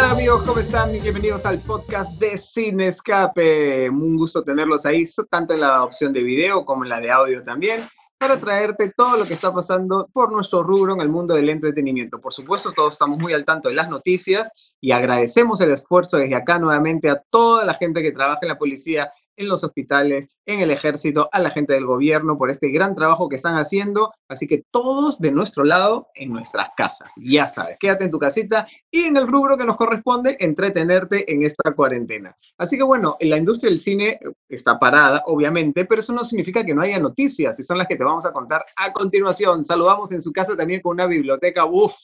tal amigos? ¿Cómo están? Bienvenidos al podcast de Sin Escape. Un gusto tenerlos ahí, tanto en la opción de video como en la de audio también, para traerte todo lo que está pasando por nuestro rubro en el mundo del entretenimiento. Por supuesto, todos estamos muy al tanto de las noticias y agradecemos el esfuerzo desde acá nuevamente a toda la gente que trabaja en la policía en los hospitales, en el ejército, a la gente del gobierno por este gran trabajo que están haciendo. Así que todos de nuestro lado en nuestras casas. Ya sabes, quédate en tu casita y en el rubro que nos corresponde, entretenerte en esta cuarentena. Así que bueno, la industria del cine está parada, obviamente, pero eso no significa que no haya noticias y son las que te vamos a contar a continuación. Saludamos en su casa también con una biblioteca, uff,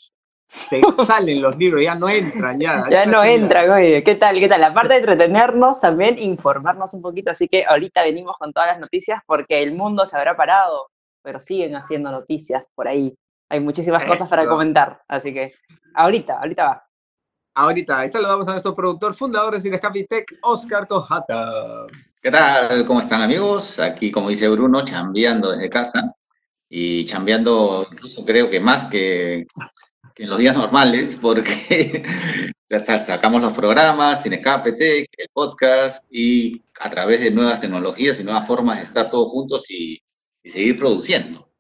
se salen los libros, ya no entran, ya. Ya no entran, oye, ¿qué tal? ¿Qué tal? Aparte de entretenernos, también informarnos un poquito, así que ahorita venimos con todas las noticias porque el mundo se habrá parado, pero siguen haciendo noticias por ahí. Hay muchísimas cosas para comentar, así que ahorita, ahorita va. Ahorita, ahí saludamos a nuestro productor, fundador de Cinecapitec, Oscar Cojata. ¿Qué tal? ¿Cómo están amigos? Aquí, como dice Bruno, chambeando desde casa y chambeando incluso creo que más que en los días normales, porque sacamos los programas, sin escape, el podcast, y a través de nuevas tecnologías y nuevas formas de estar todos juntos y seguir produciendo.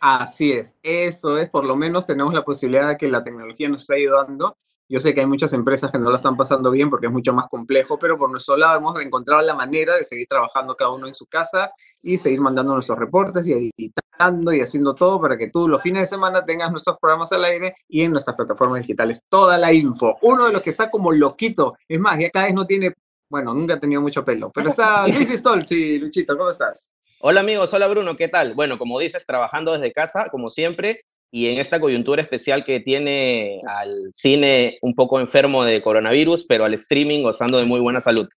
Así es, eso es, por lo menos tenemos la posibilidad de que la tecnología nos esté ayudando yo sé que hay muchas empresas que no la están pasando bien porque es mucho más complejo, pero por nuestro lado hemos encontrado la manera de seguir trabajando cada uno en su casa y seguir mandando nuestros reportes y editando y haciendo todo para que tú los fines de semana tengas nuestros programas al aire y en nuestras plataformas digitales toda la info. Uno de los que está como loquito, es más, ya cada vez no tiene, bueno, nunca ha tenido mucho pelo, pero está Luis Pistolfi, Luchito, ¿cómo estás? Hola amigos, hola Bruno, ¿qué tal? Bueno, como dices, trabajando desde casa, como siempre, y en esta coyuntura especial que tiene al cine un poco enfermo de coronavirus, pero al streaming gozando de muy buena salud.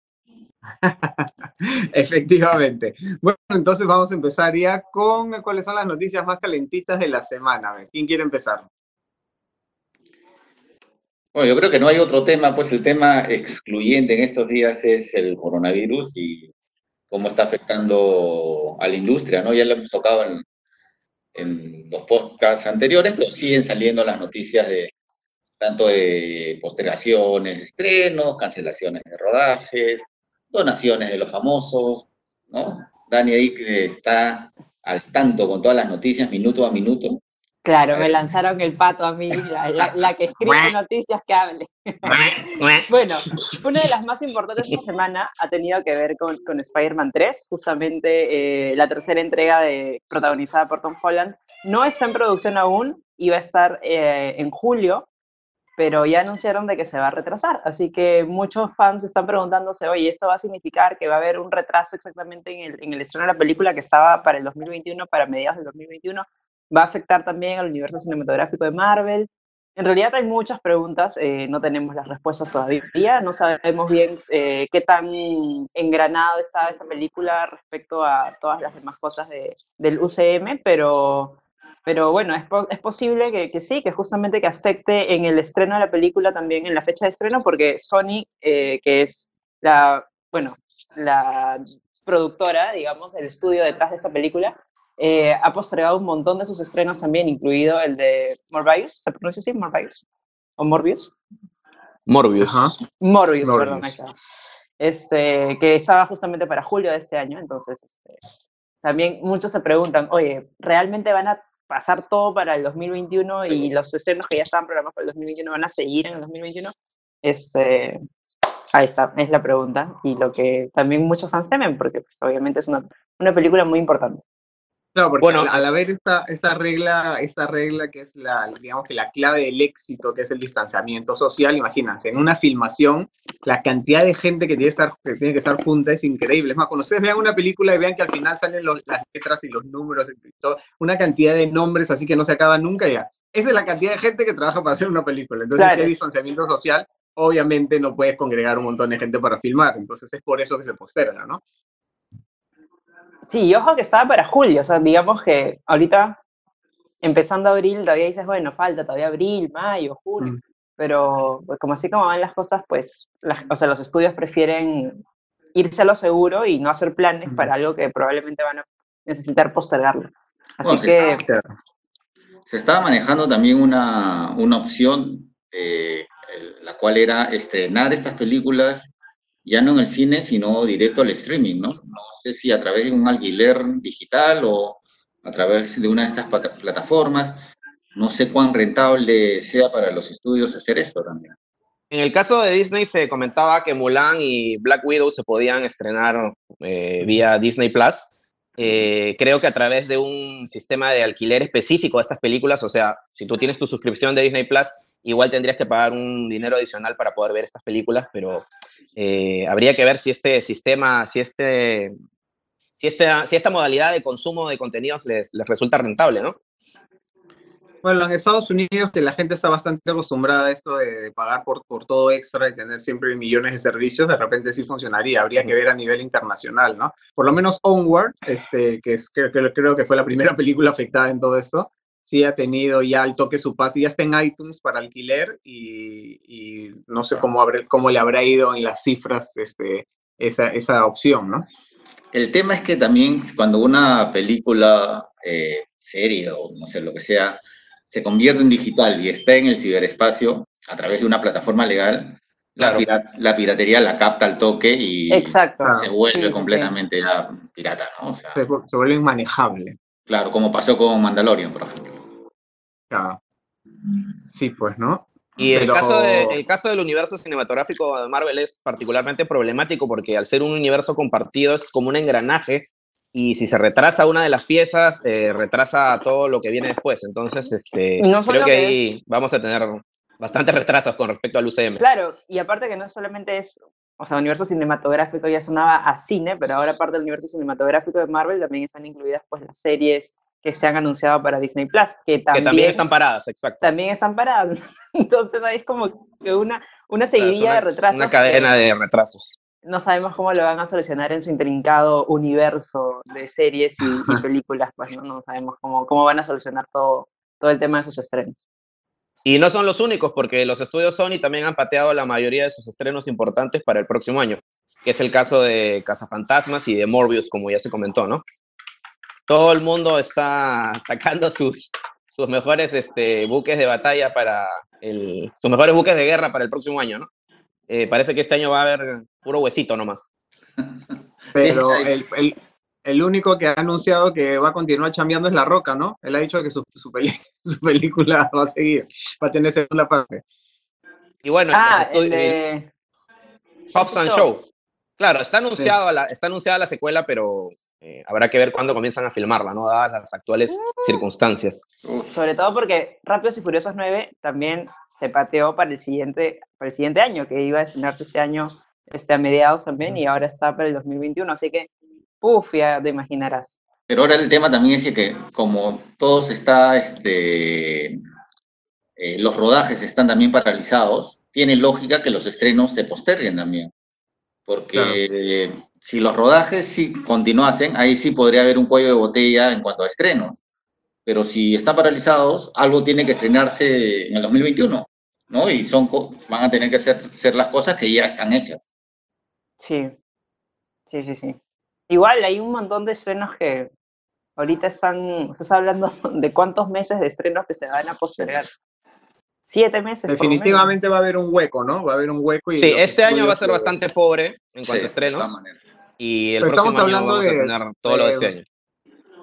Efectivamente. Bueno, entonces vamos a empezar ya con cuáles son las noticias más calentitas de la semana. A ver, ¿quién quiere empezar? Bueno, yo creo que no hay otro tema, pues el tema excluyente en estos días es el coronavirus y cómo está afectando a la industria, ¿no? Ya lo hemos tocado en, en los podcasts anteriores, pero siguen saliendo las noticias de tanto de postergaciones de estrenos, cancelaciones de rodajes, donaciones de los famosos, ¿no? Dani ahí está al tanto con todas las noticias minuto a minuto. Claro, me lanzaron el pato a mí, la, que escribe noticias que hable. bueno, una de las más importantes de esta semana ha tenido que ver con, con Spider-Man 3, justamente eh, la tercera entrega de, protagonizada por Tom Holland. No está en producción aún, iba a estar eh, en julio, pero ya anunciaron de que se va a retrasar. Así que muchos fans están preguntándose, oye, ¿esto va a significar que va a haber un retraso exactamente en el, en el estreno de la película que estaba para el 2021, para mediados del 2021? Va a afectar también al universo cinematográfico de Marvel. En realidad hay muchas preguntas, eh, no tenemos las respuestas todavía, no sabemos bien eh, qué tan engranado está esta película respecto a todas las demás cosas de, del UCM, pero, bueno, es, posible que, que, sí, que justamente que afecte en el estreno de la película también, en la fecha de estreno, porque Sony, eh, que es la, bueno, la productora, digamos, el estudio detrás de esta película, eh, ha postergado un montón de sus estrenos también, incluido el de Morbius, ¿se pronuncia así? Morbius. ¿O Morbius? Morbius. Morbius, perdón, Este, que estaba justamente para julio de este año, entonces este, también muchos se preguntan, oye, ¿realmente van a pasar todo para el 2021 y los estrenos que ya estaban programados para el 2021 van a seguir en el 2021? Este, ahí está, es la pregunta y lo que también muchos fans temen, porque pues, obviamente es una, una película muy importante. Claro, porque bueno, al, haber esta, esta, regla, esta regla que es la, digamos que la clave del éxito, que es el distanciamiento social, imagínense, en una filmación, la cantidad de gente que tiene, que estar, que tiene que estar junta es increíble. Es más, cuando ustedes vean una película y vean que al final salen las letras y los números, y todo, una cantidad de nombres así que no se acaba nunca ya. Esa es la cantidad de gente que trabaja para hacer una película. Entonces, si hay distanciamiento social, obviamente no puedes congregar un montón de gente para filmar. Entonces, es por eso que se posterga, ¿no? Sí, ojo que estaba para julio, o sea, digamos que ahorita empezando abril todavía dices, bueno, falta todavía abril, mayo, julio, mm. pero pues como así como van las cosas, pues, o sea, los estudios prefieren irse a lo seguro y no hacer planes para algo que probablemente van a necesitar postergarlo. Así que... Se estaba, manejando también una, una opción de la cual era estrenar estas películas ya no en el cine, sino directo al streaming, ¿no? No sé si a través de un alquiler digital o a través de una de estas plataformas. No sé cuán rentable sea para los estudios hacer esto también. En el caso de Disney se comentaba que Mulan y Black Widow se podían estrenar eh, vía Disney Plus. Eh, creo que a través de un sistema de alquiler específico de estas películas, o sea, si tú tienes tu suscripción de Disney Plus, igual tendrías que pagar un dinero adicional para poder ver estas películas, pero eh, habría que ver si este sistema, si este, si, este, si esta modalidad de consumo de contenidos les, les resulta rentable, ¿no? Bueno, en Estados Unidos que la gente está bastante acostumbrada a esto de pagar por, por todo extra y tener siempre millones de servicios, de repente sí funcionaría. Habría que ver a nivel internacional, ¿no? Por lo menos Onward, este, que, es, que, creo que fue la primera película afectada en todo esto, sí ha tenido ya el toque su paz y ya está en iTunes para alquiler y, no sé cómo, cómo le habrá ido en las cifras este, esa, esa opción, ¿no? El tema es que también cuando una película, eh, serie o no sé, lo que sea, se convierte en digital y está en el ciberespacio a través de una plataforma legal, la, piratería la capta al toque y se vuelve completamente pirata, ¿no? se, vuelve inmanejable. Claro, como pasó con Mandalorian, por ejemplo. Sí, pues, ¿no? Y el, caso el caso del universo cinematográfico de Marvel es particularmente problemático porque al ser un universo compartido es como un engranaje y si se retrasa una de las piezas, eh, retrasa todo lo que viene después. Entonces, este, creo que, ahí vamos a tener bastantes retrasos con respecto al UCM. Claro, y aparte que no solamente es, o sea, universo cinematográfico ya sonaba a cine, pero ahora aparte del universo cinematográfico de Marvel también están incluidas pues las series que se han anunciado para Disney Plus, que también, que también están paradas, exacto. También están paradas. Entonces ahí es como que una, una seguidilla de retrasos. Una cadena de retrasos no sabemos cómo lo van a solucionar en su intrincado universo de series y, películas, pues ¿no? sabemos cómo, cómo van a solucionar todo, todo el tema de sus estrenos. Y no son los únicos, porque los estudios Sony también han pateado la mayoría de sus estrenos importantes para el próximo año, que es el caso de Cazafantasmas y de Morbius, como ya se comentó, ¿no? Todo el mundo está sacando sus, sus mejores este, buques de batalla para el, sus mejores buques de guerra para el próximo año, ¿no? Eh, parece que este año va a haber puro huesito nomás. Pero el, el, el, único que ha anunciado que va a continuar chambeando es La Roca, ¿no? Él ha dicho que su, su, su película va a seguir, va a tener segunda parte. Y bueno, ah, el de... Hobbs and Show. Claro, está, anunciado la, está anunciada la secuela, pero eh, habrá que ver cuándo comienzan a filmarla, ¿no? Dadas las actuales uh. circunstancias. Sobre todo porque Rápidos y Furiosos 9 también se pateó para el siguiente, para el siguiente año, que iba a estrenarse este año este, a mediados también, y ahora está para el 2021, así que, uff, ya te imaginarás. Pero ahora el tema también es que, como todos está, este, eh, los rodajes están también paralizados, tiene lógica que los estrenos se posterguen también. Porque si los rodajes sí continuasen, ahí sí podría haber un cuello de botella en cuanto a estrenos. Pero si están paralizados, algo tiene que estrenarse en el 2021, ¿no? Y son, van a tener que ser, ser las cosas que ya están hechas. Sí, sí, sí, sí. Igual hay un montón de estrenos que ahorita están, estás hablando de cuántos meses de estrenos que se van a postergar. Siete meses. Definitivamente va a haber un hueco, ¿no? Va a haber un hueco. Y sí, este año va a ser bastante pobre en cuanto a estrenos. Y el próximo estamos hablando año vamos de, a tener todo lo de este año.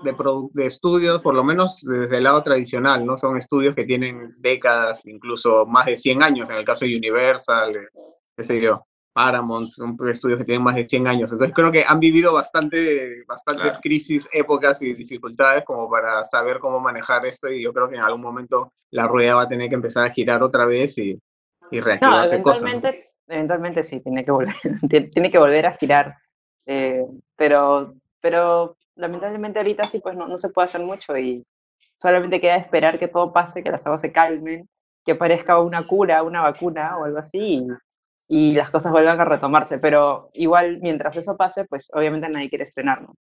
De, de, estudios, por lo menos desde el lado tradicional, ¿no? Son estudios que tienen décadas, incluso más de 100 años, en el caso de Universal, eh, qué sé yo. Paramount, son estudios que tienen más de 100 años. Entonces creo que han vivido bastante, bastantes crisis, épocas y dificultades como para saber cómo manejar esto y yo creo que en algún momento la rueda va a tener que empezar a girar otra vez y, y reactivarse no, eventualmente, cosas. Eventualmente sí, tiene que volver, tiene que volver a girar. Eh, pero, pero lamentablemente ahorita sí pues no, no se puede hacer mucho y solamente queda esperar que todo pase, que las aguas se calmen, que aparezca una cura, una vacuna o algo así y las cosas vuelvan a retomarse. Pero igual, mientras eso pase, pues obviamente nadie quiere estrenarlo.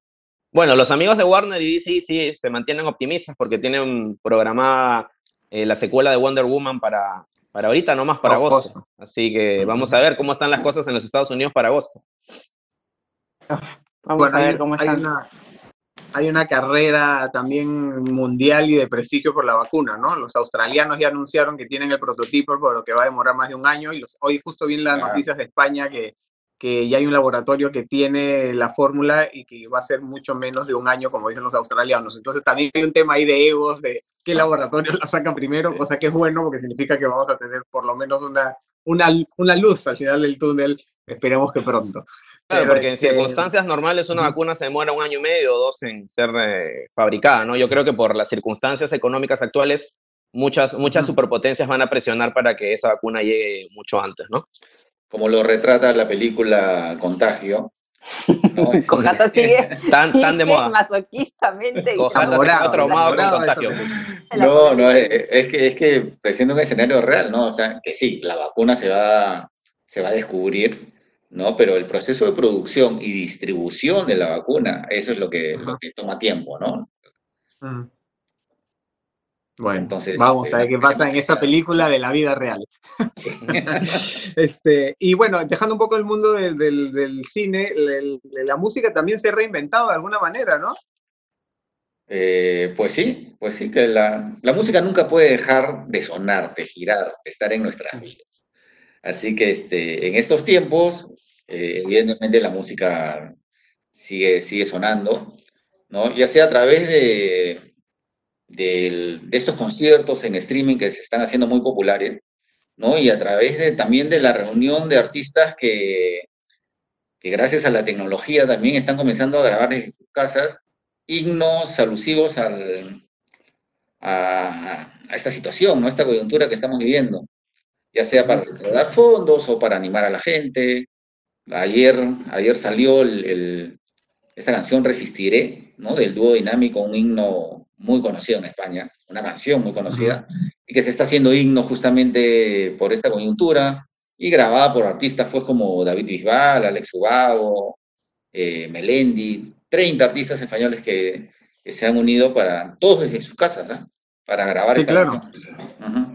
Bueno, los amigos de Warner y DC sí se mantienen optimistas porque tienen programada eh, la secuela de Wonder Woman para, para ahorita, no más para agosto. Así que vamos a ver cómo están las cosas en los Estados Unidos para agosto. Vamos a ver cómo están. hay una carrera también mundial y de prestigio por la vacuna, ¿no? Los australianos ya anunciaron que tienen el prototipo, por lo que va a demorar más de un año. Y los, hoy justo vi en las noticias de España que, que ya hay un laboratorio que tiene la fórmula y que va a ser mucho menos de un año, como dicen los australianos. Entonces también hay un tema ahí de egos, de qué laboratorio la sacan primero, cosa que es bueno porque significa que vamos a tener por lo menos una, una, una luz al final del túnel. Esperemos que pronto. Claro, porque en este, circunstancias normales una vacuna se demora un año y medio o dos en ser eh, fabricada, ¿no? Yo creo que por las circunstancias económicas actuales, muchas, muchas superpotencias van a presionar para que esa vacuna llegue mucho antes, ¿no? Como lo retrata la película Contagio. ¿no? Cojata sigue, tan, tan de moda. masoquistamente. Cojata se traumado con Contagio. No, no, es, es, que, es que siendo un escenario real, ¿no? O sea, que sí, la vacuna se va, se va a descubrir, ¿no? Pero el proceso de producción y distribución de la vacuna, eso es lo que, lo que toma tiempo, ¿no? Bueno, entonces vamos este, a ver qué pasa en esta película de la vida real. este, y bueno, dejando un poco el mundo del, del, cine, la música también se ha reinventado de alguna manera, ¿no? Eh, pues sí, pues sí, que la, la, música nunca puede dejar de sonar, de girar, de estar en nuestras vidas. Así que este, en estos tiempos, eh, evidentemente la música sigue, sigue sonando, ¿no? ya sea a través de, de, estos conciertos en streaming que se están haciendo muy populares, ¿no? y a través de, también de la reunión de artistas que, que gracias a la tecnología también están comenzando a grabar desde sus casas himnos alusivos al, a, a, esta situación, ¿no? esta coyuntura que estamos viviendo ya sea para recaudar fondos o para animar a la gente. Ayer, ayer salió el, esta canción Resistiré, ¿no? del dúo dinámico, un himno muy conocido en España, una canción muy conocida, y que se está haciendo himno justamente por esta coyuntura, y grabada por artistas pues como David Bisbal, Alex Ubago, eh, Melendi, 30 artistas españoles que, que, se han unido para, todos desde sus casas, ¿eh? para grabar esta claro. canción.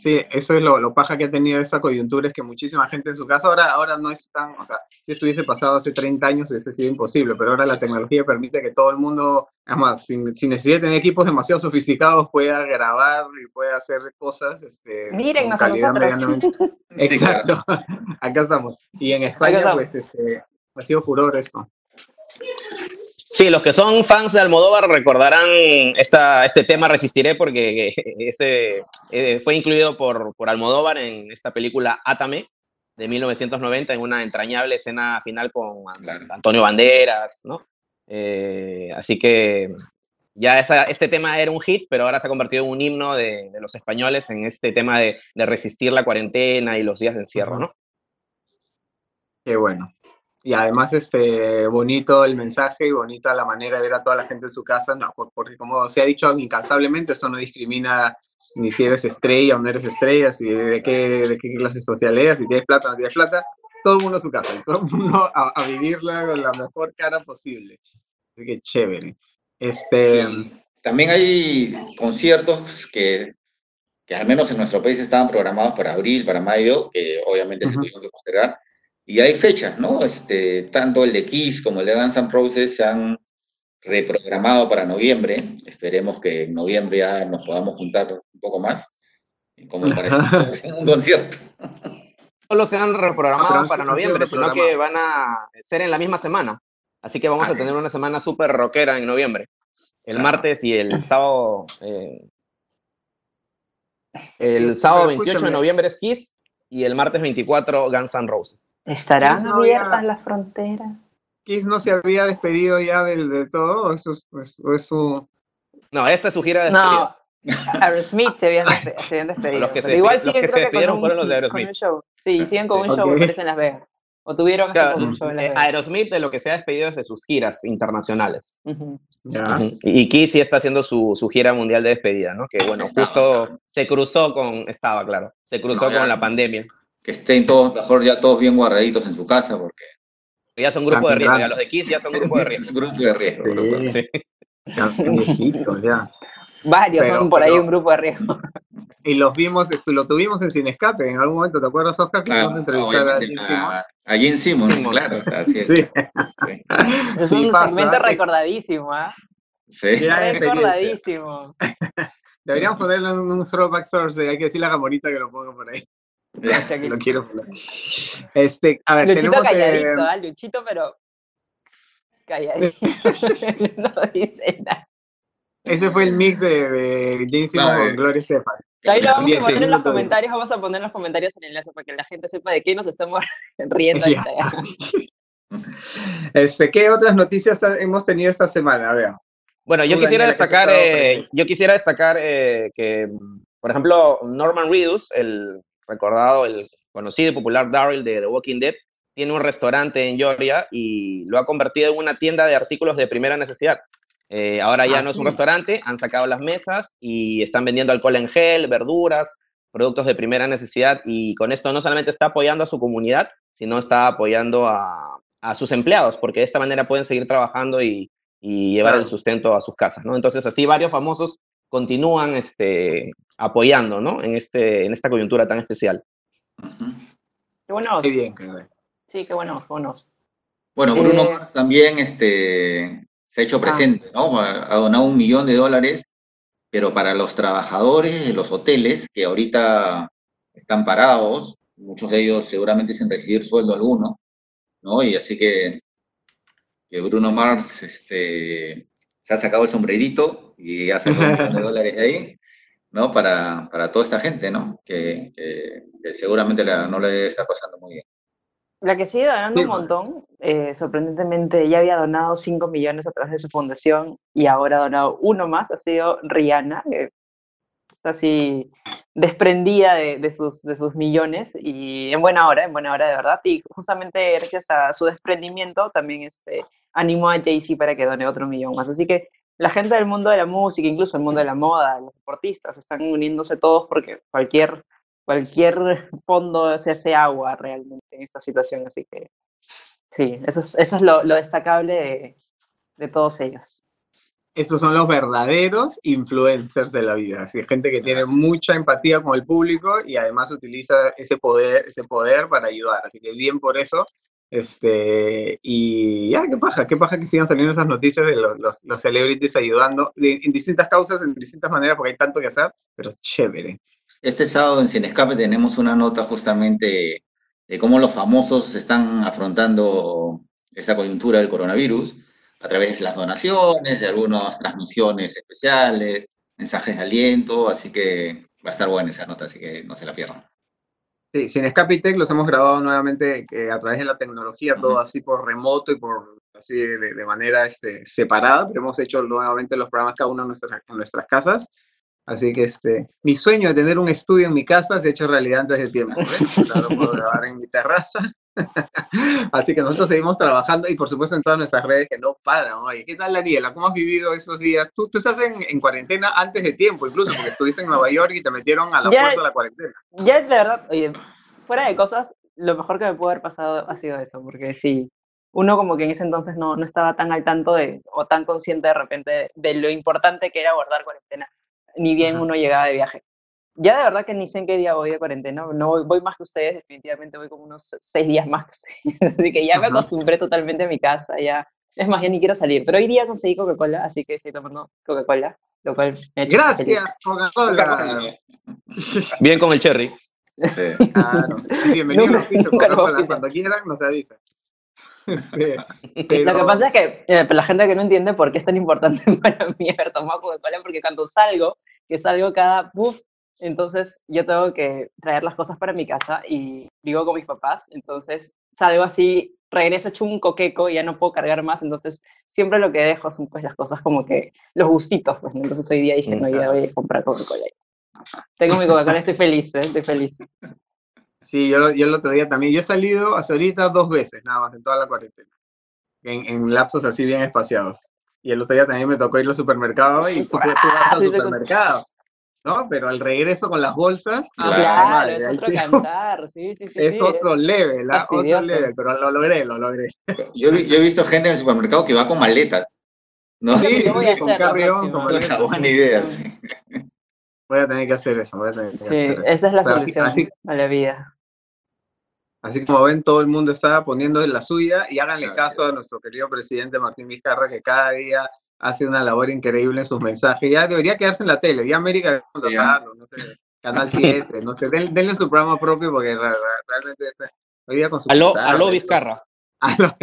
Sí, eso es lo, lo, paja que ha tenido esa coyuntura, es que muchísima gente en su casa ahora, ahora no es tan, o sea, si estuviese pasado hace 30 años hubiese sido imposible, pero ahora la tecnología permite que todo el mundo, además, sin, sin necesidad de tener equipos demasiado sofisticados, pueda grabar y pueda hacer cosas. Este, Miren, a nosotros. Exacto, acá estamos. Y en España, pues, este, ha sido furor esto. Sí, los que son fans de Almodóvar recordarán esta, este tema Resistiré porque ese eh, fue incluido por, por Almodóvar en esta película Átame de 1990 en una entrañable escena final con Antonio Banderas, ¿no? Eh, así que ya esa, este tema era un hit, pero ahora se ha convertido en un himno de, de los españoles en este tema de, de, resistir la cuarentena y los días de encierro, ¿no? Qué bueno y además este, bonito el mensaje y bonita la manera de ver a toda la gente en su casa, no, porque como se ha dicho incansablemente, esto no discrimina ni si eres estrella o no eres estrella, si de qué, de qué clase social eres, si tienes plata o no tienes plata, todo el mundo a su casa, todo el mundo a, vivirla con la mejor cara posible. Así que chévere. Este, también hay conciertos que, que al menos en nuestro país estaban programados para abril, para mayo, que obviamente se tuvieron que postergar y hay fechas, ¿no? Este, tanto el de Kiss como el de Guns N' Roses se han reprogramado para noviembre. Esperemos que en noviembre ya nos podamos juntar un poco más, como para un concierto. Solo se han reprogramado para noviembre, sino que van a ser en la misma semana. Así que vamos ah, a tener una semana súper rockera en noviembre. El martes y el sábado. Eh, el sábado 28 de noviembre es Kiss y el martes 24 Guns N' Roses. ¿Estarán abiertas las fronteras? Kiss no se había despedido ya del, de todo, eso es, eso, No, esta es su gira de despedida. No, Aerosmith se habían, se habían despedido. Los que se, igual los que se despidieron fueron los de Aerosmith. Sí, sí, siguen con un show, okay. en Las Vegas. O tuvieron claro, Vegas. Aerosmith de lo que se ha despedido es de sus giras internacionales. Uh -huh. yeah. Y Kiss sí está haciendo su, su, gira mundial de despedida, ¿no? Que bueno, estaba, justo estaba. se cruzó con, estaba claro, se cruzó no, con la pandemia que estén todos, mejor ya todos bien guardaditos en su casa, porque... Ya son grupo de riesgo, ya los de Kiss ya son grupo de riesgo. grupo de riesgo. Sí. Sí. Ya, viejitos, ya. Varios Pero, son por ahí un grupo de riesgo. y los vimos, lo tuvimos en Sin Escape en algún momento, ¿te acuerdas, Oscar? Que Claro, entrevistar a Jim Simmons. a- Jim Simmons, Simmons. claro, o sea, así es. Sí. Sí. Es Sí un pasa, segmento ¿eh? recordadísimo, ¿ah? Sí. Gran experiencia. Recordadísimo. Deberíamos ponerlo en un Throwback Thursday, hay que decirle a Gamorita que lo ponga por ahí. lo quiero poner. Este, a ver, Luchito tenemos... eh, calladito, ¿ah? Luchito, pero calladito. no dice nada. Ese fue el mix de, de Simmons Claro. con Gloria Estefan. Ahí lo vamos Bien, a poner sí, en los comentarios, vamos a poner en los comentarios el enlace para que la gente sepa de qué nos estamos riendo ahorita. ya. Este, ¿Qué otras noticias hemos tenido esta semana? A ver. Bueno, yo quisiera destacar, eh, yo quisiera destacar eh, que, por ejemplo, Norman Reedus, el recordado, el conocido y popular Daryl de The Walking Dead, tiene un restaurante en Georgia y lo ha convertido en una tienda de artículos de primera necesidad. Eh, ahora ya Ah, no es un sí. restaurante, han sacado las mesas y están vendiendo alcohol en gel, verduras, productos de primera necesidad y con esto no solamente está apoyando a su comunidad, sino está apoyando a, a sus empleados, porque de esta manera pueden seguir trabajando y, y llevar Claro. el sustento a sus casas, ¿no? Entonces así varios famosos continúan este, apoyando, ¿no? En, este, en esta coyuntura tan especial. Qué buenos. Qué bien, qué bien. Sí, qué buenos, qué buenos. Bueno, Bruno Eh, Mars también este, se ha hecho Ah. presente, ¿no? Ha ha donado un millón de dólares, pero para los trabajadores de los hoteles que ahorita están parados, muchos de ellos seguramente sin recibir sueldo alguno, ¿no? Y así que, que Bruno Mars este, se ha sacado el sombrerito y ha sacado un millón de dólares de ahí, ¿no? Para, para toda esta gente, ¿no? Que, que- que seguramente la- no le está pasando muy bien. La que sigue donando Sí, un pues. montón, eh, sorprendentemente ya había donado 5 millones a través de su fundación y ahora ha donado uno más, ha sido Rihanna, que está así desprendida de, de sus, de sus millones y en buena hora, en buena hora de verdad. Y justamente gracias a su desprendimiento también este, animó a Jay-Z para que done otro millón más. Así que la gente del mundo de la música, incluso el mundo de la moda, los deportistas, están uniéndose todos porque cualquier cualquier fondo se hace agua realmente en esta situación, así que sí, eso es, eso es lo, lo destacable de, de todos ellos. Estos son los verdaderos influencers de la vida. Así, gente que tiene mucha empatía con el público y además utiliza ese poder, ese poder para ayudar. Así que bien por eso. Este, y ya, qué paja, qué paja que sigan saliendo esas noticias de los, los, los celebrities ayudando de- en distintas causas, en distintas maneras, porque hay tanto que hacer, pero chévere. Este sábado en Sin Escape tenemos una nota justamente de cómo los famosos están afrontando esta coyuntura del coronavirus a través de las donaciones, de algunas transmisiones especiales, mensajes de aliento, así que va a estar buena esa nota, así que no se la pierdan. Sí, sin Escapitec los hemos grabado nuevamente eh, a través de la tecnología, todo Ujú. así por remoto y por así de, de manera este, separada, pero hemos hecho nuevamente los programas cada uno en nuestras, en nuestras casas. Así que este, mi sueño de tener un estudio en mi casa se ha hecho realidad antes de tiempo. ¿ves? Ahora lo puedo grabar en mi terraza. Así que nosotros seguimos trabajando y por supuesto en todas nuestras redes que no paran. Oye, ¿qué tal Daniela? ¿Cómo has vivido esos días? Tú, tú estás en, en cuarentena antes de tiempo, incluso porque estuviste en Nueva York y te metieron a la Ya- fuerza a la cuarentena. Ya de verdad, oye, fuera de cosas, lo mejor que me pudo haber pasado ha sido eso, porque sí, uno como que en ese entonces no, no estaba tan al tanto de, o tan consciente de repente de, de lo importante que era guardar cuarentena, ni bien Ajá. uno llegaba de viaje. Ya de verdad que ni sé en qué día voy de cuarentena, no voy, voy más que ustedes, definitivamente voy como unos seis días más que ustedes, así que ya me Ajá. acostumbré totalmente a mi casa, ya, es más, ya ni quiero salir, pero hoy día conseguí Coca-Cola, así que estoy tomando Coca-Cola, lo cual me ha hecho feliz. Gracias, Coca-Cola. Bien con el cherry. Sí. Claro, bienvenido nunca lo Coca-Cola. Cuando quieran, nos avisa. Este, Lo que pero- pasa es que eh, la gente que no entiende por qué es tan importante para mí haber tomado Coca-Cola, porque cuando salgo, que salgo cada puff, entonces yo tengo que traer las cosas para mi casa y vivo con mis papás, entonces salgo así, regreso hecho un coqueco y ya no puedo cargar más, entonces siempre lo que dejo son pues las cosas como que los gustitos, pues ¿no? entonces hoy día dije, no, ya voy a comprar Coca-Cola. Tengo mi Coca-Cola, estoy feliz, ¿eh? estoy feliz. Sí, yo, yo el otro día también. Yo he salido hasta ahorita dos veces, nada más, en toda la cuarentena. En, en lapsos así bien espaciados. Y el otro día también me tocó ir al supermercado y tú, tú vas Ah, al supermercado. ¿No? Pero al regreso con las bolsas, ah, Claro. Madre, es otro sí, cantar, sí, sí, sí. es sí, otro level, ¿ah? Otro level, pero lo logré, lo logré. Yo, yo he visto gente en el supermercado que va con maletas. ¿no? Sí, Sí, voy a con hacer la próxima. con maletas. Buena idea, sí. Voy a tener que hacer eso, voy a tener que Sí, hacer eso. esa es la Pero solución así- a la vida. Así como ven, todo el mundo está poniendo la suya y háganle caso a es. nuestro querido presidente Martín Vizcarra, que cada día hace una labor increíble en sus mensajes. Ya debería quedarse en la tele, ya América debe Sí, contratarlo, no sé, Canal 7, no sé, den- denle su programa propio porque realmente está hoy día con su Aló, aló. Vizcarra. Aló,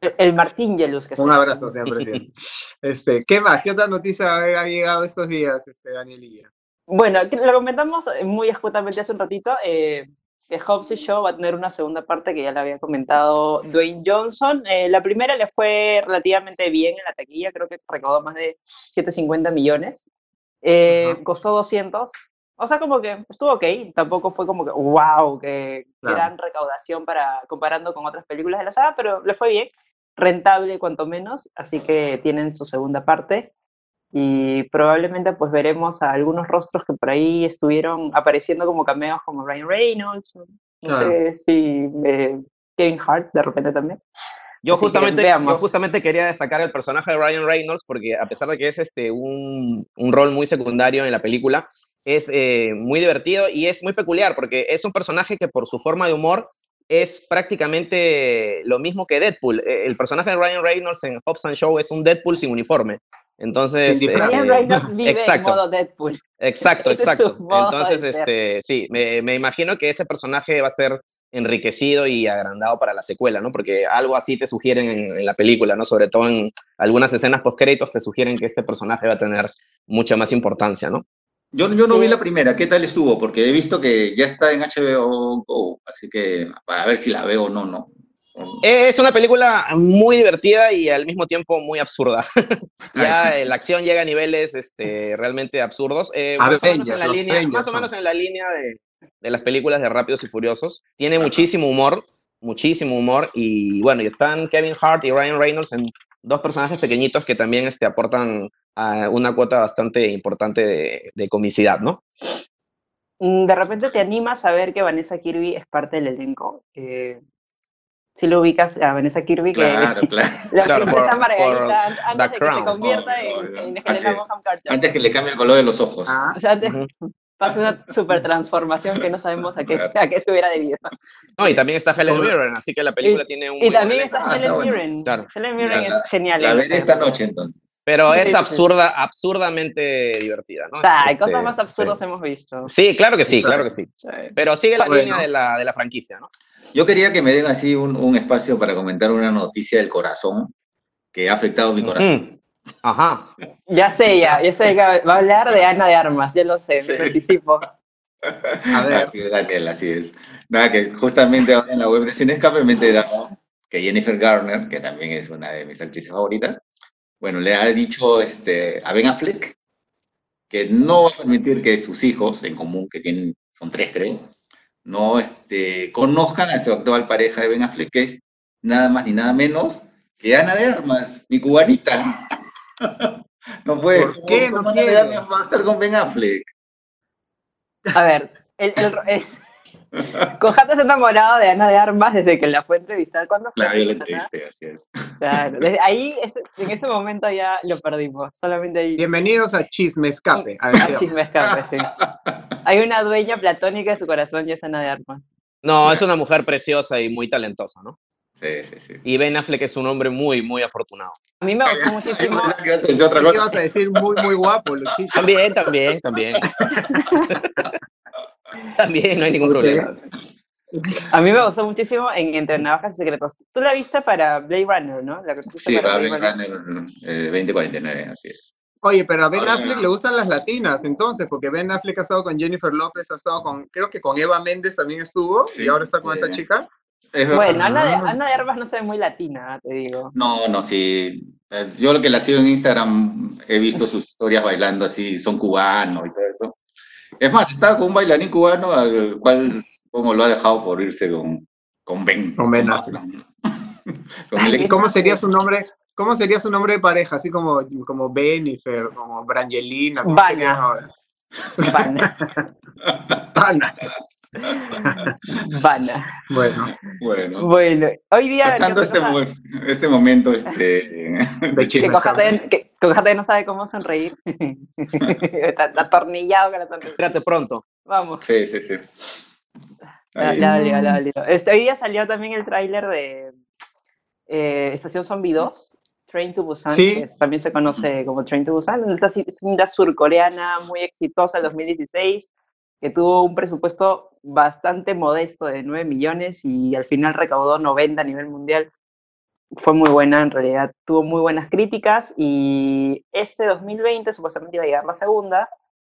El, el Martín Yelus que Un abrazo, señor presidente. Este, ¿Qué más? ¿Qué otra noticia ha llegado estos días, este, Danielilla? Bueno, lo comentamos muy escuetamente hace un ratito, eh, que Hobbs y Shaw va a tener una segunda parte que ya le había comentado Dwayne Johnson. Eh, la primera le fue relativamente bien en la taquilla, creo que recaudó más de 750 millones. Eh, Ajá. costó 200. O sea, como que estuvo ok, tampoco fue como que, wow, que Claro. gran recaudación para, comparando con otras películas de la saga, pero le fue bien, rentable cuanto menos, así que tienen su segunda parte y probablemente pues veremos a algunos rostros que por ahí estuvieron apareciendo como cameos como Ryan Reynolds, no Claro. sé si eh, Kevin Hart de repente también. Yo Así que justamente, yo justamente quería destacar el personaje de Ryan Reynolds porque a pesar de que es este, un, un rol muy secundario en la película, es eh, muy divertido y es muy peculiar porque es un personaje que por su forma de humor es prácticamente lo mismo que Deadpool. Eh, El personaje de Ryan Reynolds en Hobbs and Show es un Deadpool sin uniforme. Entonces, eh, Ryan Reynolds vive en exacto. modo Deadpool. Exacto, es exacto. Entonces, este, sí, me, me imagino que ese personaje va a ser enriquecido y agrandado para la secuela, ¿no? Porque algo así te sugieren en, en la película, ¿no? Sobre todo en algunas escenas post-créditos te sugieren que este personaje va a tener mucha más importancia, ¿no? Yo, yo no vi Sí. la primera, ¿qué tal estuvo? Porque he visto que ya está en HBO Go, así que a ver si la veo o no, no. Es una película muy divertida y al mismo tiempo muy absurda. ya eh, la acción llega a niveles este, realmente absurdos. Eh, más, o menos en la línea, más o menos en la línea de, de las películas de Rápidos y Furiosos. Tiene muchísimo humor, muchísimo humor. Y bueno, y están Kevin Hart y Ryan Reynolds en dos personajes pequeñitos que también este, aportan a una cuota bastante importante de, de comicidad, ¿no? Mm, De repente te animas a ver que Vanessa Kirby es parte del elenco. Eh, si lo ubicas a Vanessa Kirby, que Claro, claro. la Claro, princesa por- Margarita por an- antes de que se Crown. convierta Oh, en, en. Así Helena. Bonham Carter. Antes que le cambie el color de los ojos. Ah, O sea, antes Ujú. Pasa una super transformación que no sabemos a qué, a qué se hubiera debido. No, y también está Helen Mirren, así que la película tiene un... Y también está Ah, Helen bueno. Mirren. Claro. Helen Mirren Ya, es genial. La veré esta noche entonces. Pero es absurda, absurdamente divertida, ¿no? Ay, Este, cosas más absurdas sí. hemos visto. Sí, claro que sí, claro que sí. Sí. Pero sigue la Bueno. línea de la, de la franquicia, ¿no? Yo quería que me den así un, un espacio para comentar una noticia del corazón que ha afectado mi corazón. Mm. Ajá. Ya sé, ya, ya sé que va a hablar de Ana de Armas, ya lo sé, Sí. me anticipo. a ver, Así es, Daniel, así es. Nada, que justamente ahora en la web de Cine Escape me he enterado que Jennifer Garner, que también es una de mis actrices favoritas, bueno, le ha dicho este, a Ben Affleck que no va a permitir que sus hijos en común, que tienen, son tres creo, no este, conozcan a su actual pareja de Ben Affleck, que es nada más ni nada menos que Ana de Armas, mi cubanita. No puede. ¿Por qué ¿cómo- no quiere? Armas va a estar con Ben Affleck? A ver, el, el, el- Cojate se ha enamorado de Ana de Armas desde que la fue a entrevistar. ¿Cuándo fue? Claro, yo la entrevisté, así es. Claro, desde ahí, ese- en ese momento ya lo perdimos. Solamente ahí. bienvenidos a Chisme Escape. A ver, sigamos. chisme escape, sí. Hay una dueña platónica de su corazón y es Ana de Armas. No, es una mujer preciosa y muy talentosa, ¿no? Sí, sí, sí. Y Ben Affleck es un hombre muy, muy afortunado. A mí me gustó muchísimo. Que ibas a decir otra cosa. ibas a decir muy, muy guapo, Luchito. También, también, también. también, no hay ningún problema. A mí me gustó muchísimo en Entre Navajas y Secretos. Tú la viste para Blade Runner, ¿no? La Sí, para para Blade Ben Runner. Runner eh, 2049, así es. Oye, pero a Ben Ahora- Affleck le gustan las latinas, entonces, porque Ben Affleck ha estado con Jennifer López, ha estado con, creo que con Eva Méndez también estuvo, Sí, y ahora está con sí. esta chica. Es. Bueno, Ana de, Ah. Ana de Armas no se ve muy latina, te digo. No, no, sí. Eh, Yo lo que la sigo en Instagram, he visto sus historias bailando así, son cubanos y todo eso. Es más, estaba con un bailarín cubano al cual como lo ha dejado por irse con, con Ben. Con Ben Affleck. Con el ¿Y ex- cómo sería su nombre? ¿Cómo sería su nombre de pareja? Así como, como Benifer, como Brangelina. Vana. Vana. Vana. Bueno, Bueno, Bueno, hoy día. pasando ¿qué este, este momento este, de Que. Cojate, que, Cojate no sabe cómo sonreír. está, atornillado con la sonrisa. Espérate pronto. Vamos. Sí, sí, sí. Este, hoy día salió también el tráiler de eh, Estación Zombie 2, Train to Busan, que también se conoce como Train to Busan, esta cinta surcoreana muy exitosa en 2016, que tuvo un presupuesto bastante modesto de 9 millones y al final recaudó 90 a nivel mundial. Fue muy buena, en realidad tuvo muy buenas críticas y este 2020 supuestamente iba a llegar la segunda.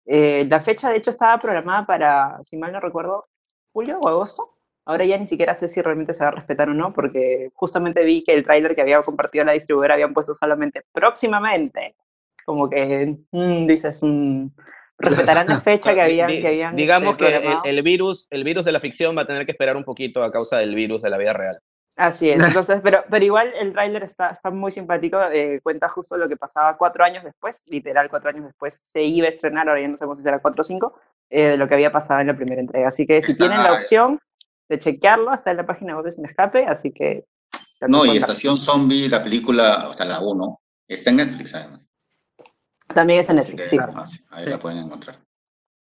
Eh, la fecha de hecho estaba programada para, si mal no recuerdo, julio o agosto. Ahora ya ni siquiera sé si realmente se va a respetar o no, porque justamente vi que el tráiler que había compartido la distribuidora habían puesto solamente próximamente. Como que mm, dices, mm, respetarán la fecha que habían. Que habían digamos este, que el, virus, el virus de la ficción va a tener que esperar un poquito a causa del virus de la vida real. Así es, entonces, pero, pero igual el tráiler está, está muy simpático, eh, cuenta justo lo que pasaba cuatro años después, literal cuatro años después, se iba a estrenar, ahora ya no sabemos si será cuatro o cinco, eh, de lo que había pasado en la primera entrega. Así que si tienen la opción de chequearlo, está en la página web de Sin Escape, así que... No, y Estación Zombie, la película, o sea, la 1, está en Netflix además. También es en Netflix, sí. Ahí la pueden encontrar.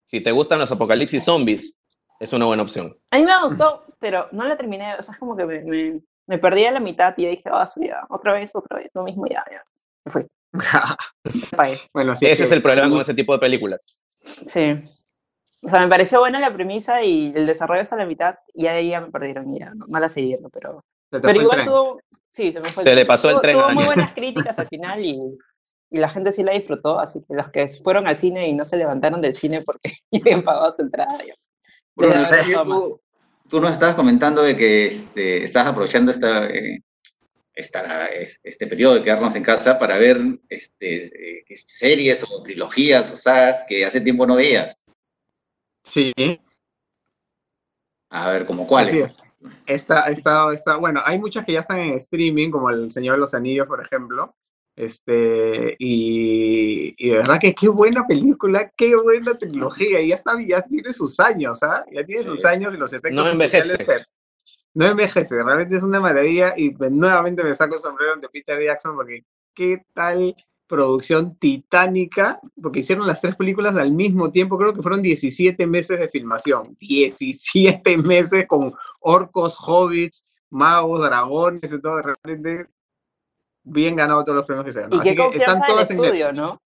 Si te gustan los apocalipsis zombies, es una buena opción. A mí me gustó, pero no la terminé, o sea, es como que me, me, perdí a la mitad y dije, ah, oh, ya, otra vez, otra vez, lo mismo, ya, ya, se fue. bueno, sí, ese es el problema con ese tipo de películas. Sí. O sea, me pareció buena la premisa y el desarrollo hasta la mitad y ahí ya me perdieron ya no, la siguiendo, pero, pero igual tuvo, sí, se me fue. Se le pasó el tren. Tuvo muy buenas críticas al final y, y, la gente sí la disfrutó, así que los que fueron al cine y no se levantaron del cine porque ya habían pagado su entrada. tú, tú, nos estabas comentando de que este, estás aprovechando esta, eh, esta, este periodo de quedarnos en casa para ver este, eh, series o trilogías o sagas que hace tiempo no veías. Sí. A ver, ¿como cuáles? Sí, está, está, está, bueno, hay muchas que ya están en streaming, como El Señor de los Anillos, por ejemplo. Este, y, y, de verdad que qué buena película, qué buena tecnología, y ya está, ya tiene sus años, ¿ah? Ya tiene sus años y los efectos no envejece. No envejece, realmente es una maravilla y nuevamente me saco el sombrero de Peter Jackson porque qué tal producción titánica, porque hicieron las tres películas al mismo tiempo, creo que fueron 17 meses de filmación, 17 meses con orcos, hobbits, magos, dragones y todo, de repente bien ganado todos los premios que se Y qué confianza del estudio, ¿no?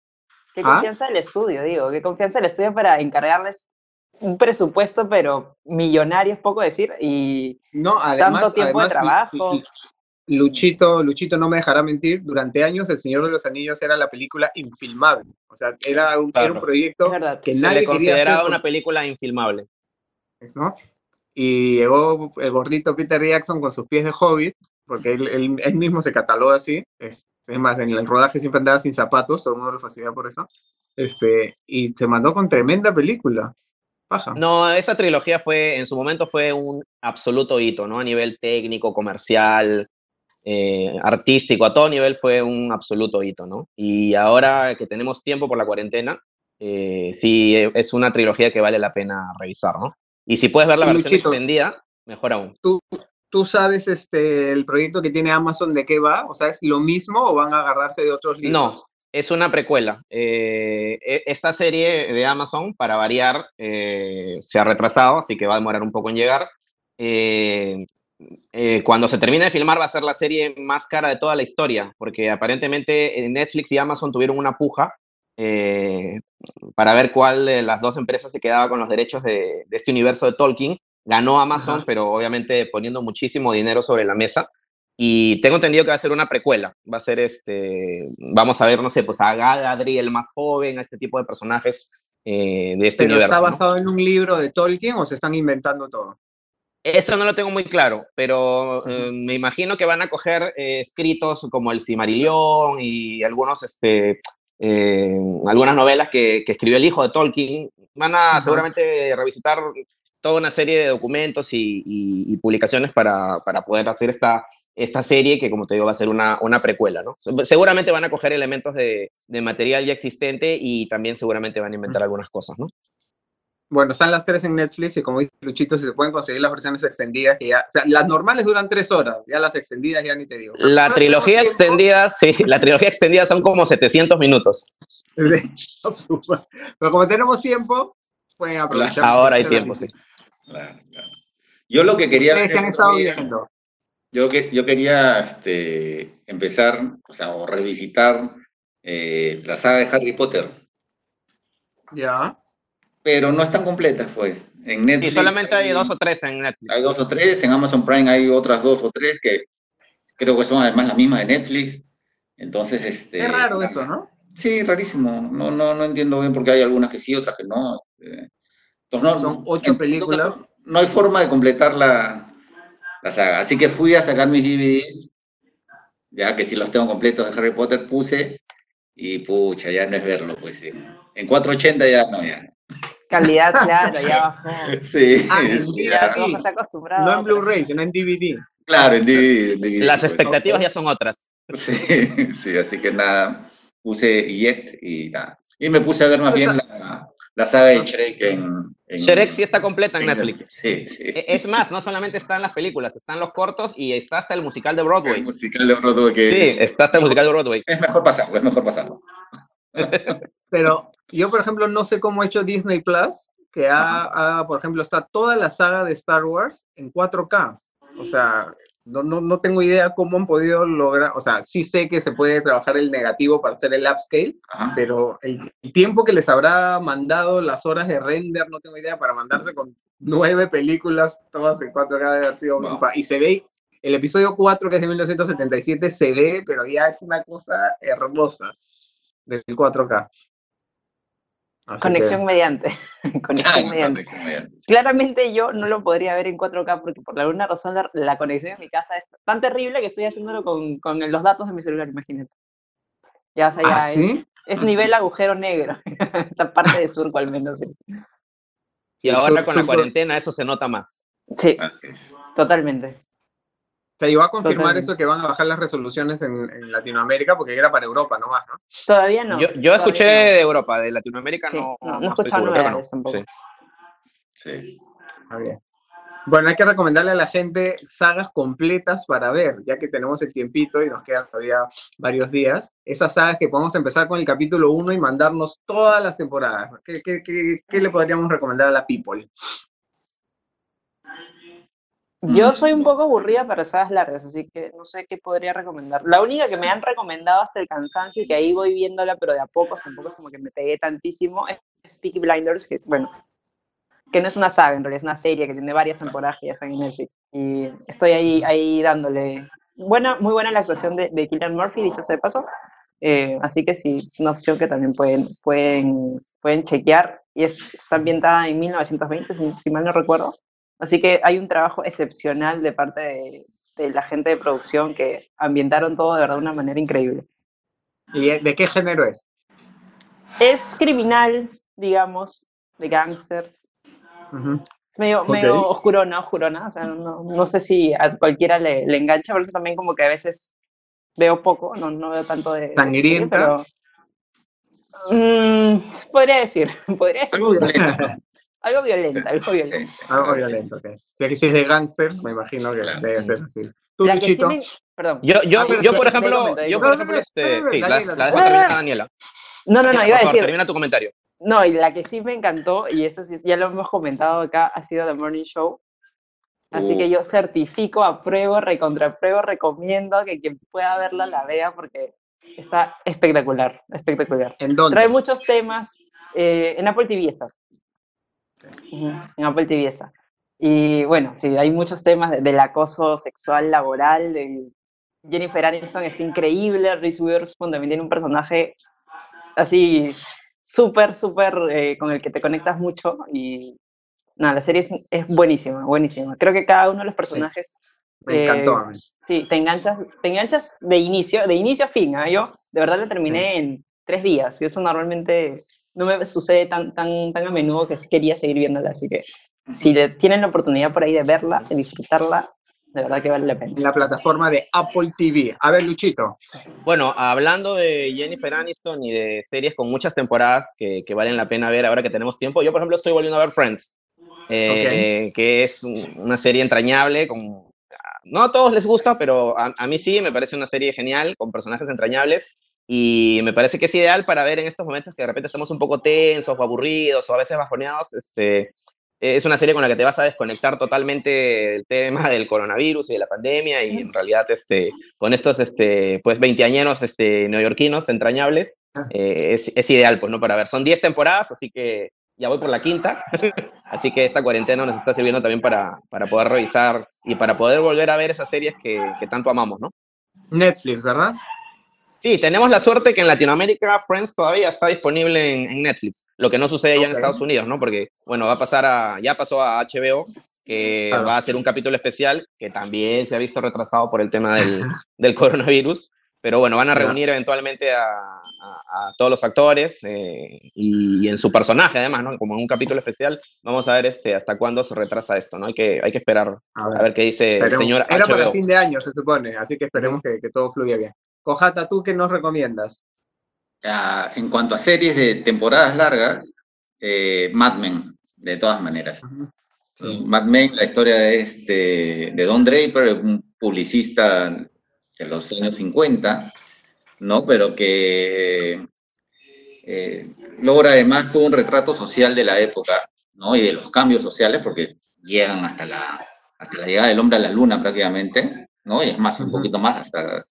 Qué ¿Ah? confianza del estudio, digo, qué confianza del estudio para encargarles un presupuesto, pero millonario es poco decir, y no, tanto tiempo de trabajo. Luchito, Luchito no me dejará mentir, durante años El Señor de los Anillos era la película infilmable. O sea, era un, era un proyecto que nadie Se le consideraba una película infilmable. ¿no? Y llegó el gordito Peter Jackson con sus pies de hobbit, porque él, él, mismo se cataloga así. Es, más, en el rodaje siempre andaba sin zapatos, todo el mundo lo facilita por eso. Este, y se mandó con tremenda película. Paja. No, esa trilogía fue, en su momento fue un absoluto hito, ¿no? A nivel técnico, comercial, eh, artístico a todo nivel fue un absoluto hito, ¿no? Y ahora que tenemos tiempo por la cuarentena, eh, sí es una trilogía que vale la pena revisar, ¿no? Y si puedes ver la versión extendida, mejor aún. ¿Tú, ¿Tú sabes este, el proyecto que tiene Amazon de qué va? O sea, ¿es lo mismo o van a agarrarse de otros libros? No, es una precuela. Eh, e, esta serie de Amazon, para variar, se ha retrasado, así que va a demorar un poco en llegar. Eh, cuando se termine de filmar va a ser la serie más cara de toda la historia, porque aparentemente Netflix y Amazon tuvieron una puja eh, para ver cuál de las dos empresas se quedaba con los derechos de, este universo de Tolkien. Ganó Amazon, pero obviamente poniendo muchísimo dinero sobre la mesa. Y tengo entendido que va a ser una precuela. Va a ser este. Vamos a ver, no sé, pues a Galadriel más joven, a este tipo de personajes eh, de este universo. ¿Está basado en un libro de Tolkien o se están inventando todo? Eso no lo tengo muy claro, pero eh, me imagino que van a coger eh, escritos como El Cimarillón y algunos, este, eh, algunas novelas que, escribió el hijo de Tolkien. Van a seguramente revisitar toda una serie de documentos y, publicaciones para, poder hacer esta, esta serie que, como te digo, va a ser una, una precuela. ¿no? Seguramente van a coger elementos de, de, material ya existente y también seguramente van a inventar algunas cosas. ¿no? Bueno, están las tres en Netflix y como dice Luchito, si se pueden conseguir las versiones extendidas, que ya, o sea, las normales duran tres horas, ya las extendidas ya ni te digo. La trilogía extendida, sí, la trilogía extendida son como 700 minutos. Pero como tenemos tiempo, pueden aprovechar. Ahora hay tiempo, sí. Yo lo que quería... ¿Qué han estado viendo? Yo, que, yo quería este, empezar, o sea, o revisitar eh, la saga de Harry Potter. Ya pero no están completas, pues. En Netflix. Y solamente hay, dos o tres en Netflix. Hay dos o tres, en Amazon Prime hay otras dos o tres que creo que son además las mismas de Netflix. Entonces, este. Es raro eso, ¿no? Sí, rarísimo. No, no, no entiendo bien por qué hay algunas que sí, otras que no. Entonces, no son ocho películas. no hay forma de completar la, la saga. Así que fui a sacar mis DVDs, ya que si los tengo completos de Harry Potter, puse y pucha, ya no es verlo, pues. En 480 ya no, ya. Calidad, claro, ya bajó. Sí, ah, acostumbrado. No en Blu-ray, sino en DVD. Claro, en DVD. Las pues, expectativas ya son otras. Sí, sí, así que nada, puse Yet y nada. Y me puse a ver más bien la, la saga de Shrek en, en, Shrek sí está completa en, Netflix. Sí, sí. E, es más, no solamente están las películas, están los cortos y está hasta el musical de Broadway. El musical de Broadway que... Sí, está hasta el musical de Broadway. Es mejor pasarlo, es mejor pasarlo. Pero yo, por ejemplo, no sé cómo ha hecho Disney Plus, que ha, por ejemplo, está toda la saga de Star Wars en 4K. O sea, no, no, no, tengo idea cómo han podido lograr, o sea, sí sé que se puede trabajar el negativo para hacer el upscale, pero el, tiempo que les habrá mandado, las horas de render, no tengo idea, para mandarse con nueve películas, todas en 4K de haber sido... Y se ve, el episodio 4, que es de 1977, se ve, pero ya es una cosa hermosa del 4K. Conexión mediante. conexión mediante. Claramente yo no lo podría ver en 4K porque por alguna razón la, conexión en mi casa es tan terrible que estoy haciéndolo con, con los datos de mi celular, imagínate. Ya, o sea, ya ¿Ah, es, es, nivel agujero negro. Esta parte de surco al menos. Y ahora con la cuarentena eso se nota más. Sí, totalmente. Se iba a confirmar eso que van a bajar las resoluciones en, Latinoamérica porque era para Europa nomás, ¿no? Todavía no. Yo, escuché de Europa, de Latinoamérica no. No, no, he escuchado novedades tampoco. Sí. Bueno, hay que recomendarle a la gente sagas completas para ver, ya que tenemos el tiempito y nos quedan todavía varios días. Esas sagas que podemos empezar con el capítulo 1 y mandarnos todas las temporadas. ¿Qué, qué le podríamos recomendar a la people? Yo soy un poco aburrida para sagas largas, así que no sé qué podría recomendar. La única que me han recomendado hasta el cansancio y que ahí voy viéndola, pero de a poco, tampoco es como que me pegué tantísimo, es Peaky Blinders, que bueno, que no es una saga, en realidad es una serie que tiene varias temporadas que ya están en Netflix. Y estoy ahí, ahí dándole. Buena, muy buena la actuación de, de Killian Murphy, dicho sea de paso. Eh, así que sí, es una opción que también pueden, pueden, pueden chequear. Y es, está ambientada en 1920, si mal no recuerdo. Así que hay un trabajo excepcional de parte de, la gente de producción que ambientaron todo de verdad de una manera increíble. ¿Y de qué género es? Es criminal, digamos, de gangsters. medio, medio oscurona, oscurona. O sea, no, sé si a cualquiera le, engancha, por eso también como que a veces veo poco, no, no veo tanto de... ¿Sangrienta? pero... Mm, podría decir, podría decir. Algo violento, algo violento. Algo violento, ok. Si es de gangster, me imagino que debe ser así. Tú, Luchito. Perdón. Yo, yo, ah, yo, por ejemplo, yo, por ejemplo, este, sí, la, la dejo terminar Daniela. No, no, no, iba a decir. Termina tu comentario. No, y la que sí me encantó, y eso sí, ya lo hemos comentado acá, ha sido The Morning Show. Así que uh. yo certifico, apruebo, recontrapruebo, recomiendo que quien pueda verla la vea porque está espectacular, espectacular. ¿En dónde? Trae muchos temas. Eh, en Apple TV está en Apple TV esa. Y bueno, sí, hay muchos temas del acoso sexual laboral. Jennifer Aniston es increíble, Reese Witherspoon también tiene un personaje así súper, súper eh, con el que te conectas mucho. Y nada, la serie es, buenísima, buenísima. Creo que cada uno de los personajes... Me encantó eh, Sí, te enganchas, te enganchas de inicio, de inicio a fin. ¿ah? Yo de verdad la terminé en tres días y eso normalmente no me sucede tan, tan, tan a menudo que quería seguir viéndola, así que si le tienen la oportunidad por ahí de verla, de disfrutarla, De verdad que vale la pena. En la plataforma de Apple TV. A ver, Luchito. Bueno, hablando de Jennifer Aniston y de series con muchas temporadas que, que valen la pena ver ahora que tenemos tiempo, yo, por ejemplo, estoy volviendo a ver Friends, eh, que es una serie entrañable, con, no a todos les gusta, pero a, a, mí sí, me parece una serie genial, con personajes entrañables, y me parece que es ideal para ver en estos momentos que de repente estamos un poco tensos o aburridos o a veces bajoneados, este, es una serie con la que te vas a desconectar totalmente del tema del coronavirus y de la pandemia y en realidad este, con estos este, pues veinteañeros este, neoyorquinos entrañables ah. eh, es, es, ideal pues no para ver son 10 temporadas así que ya voy por la quinta así que esta cuarentena nos está sirviendo también para, para poder revisar y para poder volver a ver esas series que, que tanto amamos no Netflix verdad Sí, tenemos la suerte que en Latinoamérica Friends todavía está disponible en, Netflix, lo que no sucede okay. ya en Estados Unidos, ¿no? Porque, bueno, va a pasar a, ya pasó a HBO, que va a ser un capítulo especial que también se ha visto retrasado por el tema del, del coronavirus, pero bueno, van a reunir eventualmente a, a, a todos los actores eh, y, y, en su personaje además, ¿no? Como en un capítulo especial, vamos a ver este, hasta cuándo se retrasa esto, ¿no? Hay que, hay que esperar a ver, a ver qué dice el señor Era HBO. para fin de año, se supone, así que esperemos que, que todo fluya bien. Cojata, ¿tú qué nos recomiendas? En cuanto a series de temporadas largas, eh, Mad Men, de todas maneras. Sí. Mad Men, la historia de, este, de Don Draper, un publicista de los años 50, ¿no? Pero que eh, logra además todo un retrato social de la época, ¿no? Y de los cambios sociales, porque llegan hasta la, hasta la llegada del hombre a la luna prácticamente, ¿no? Y es más, uh -huh. un poquito más, hasta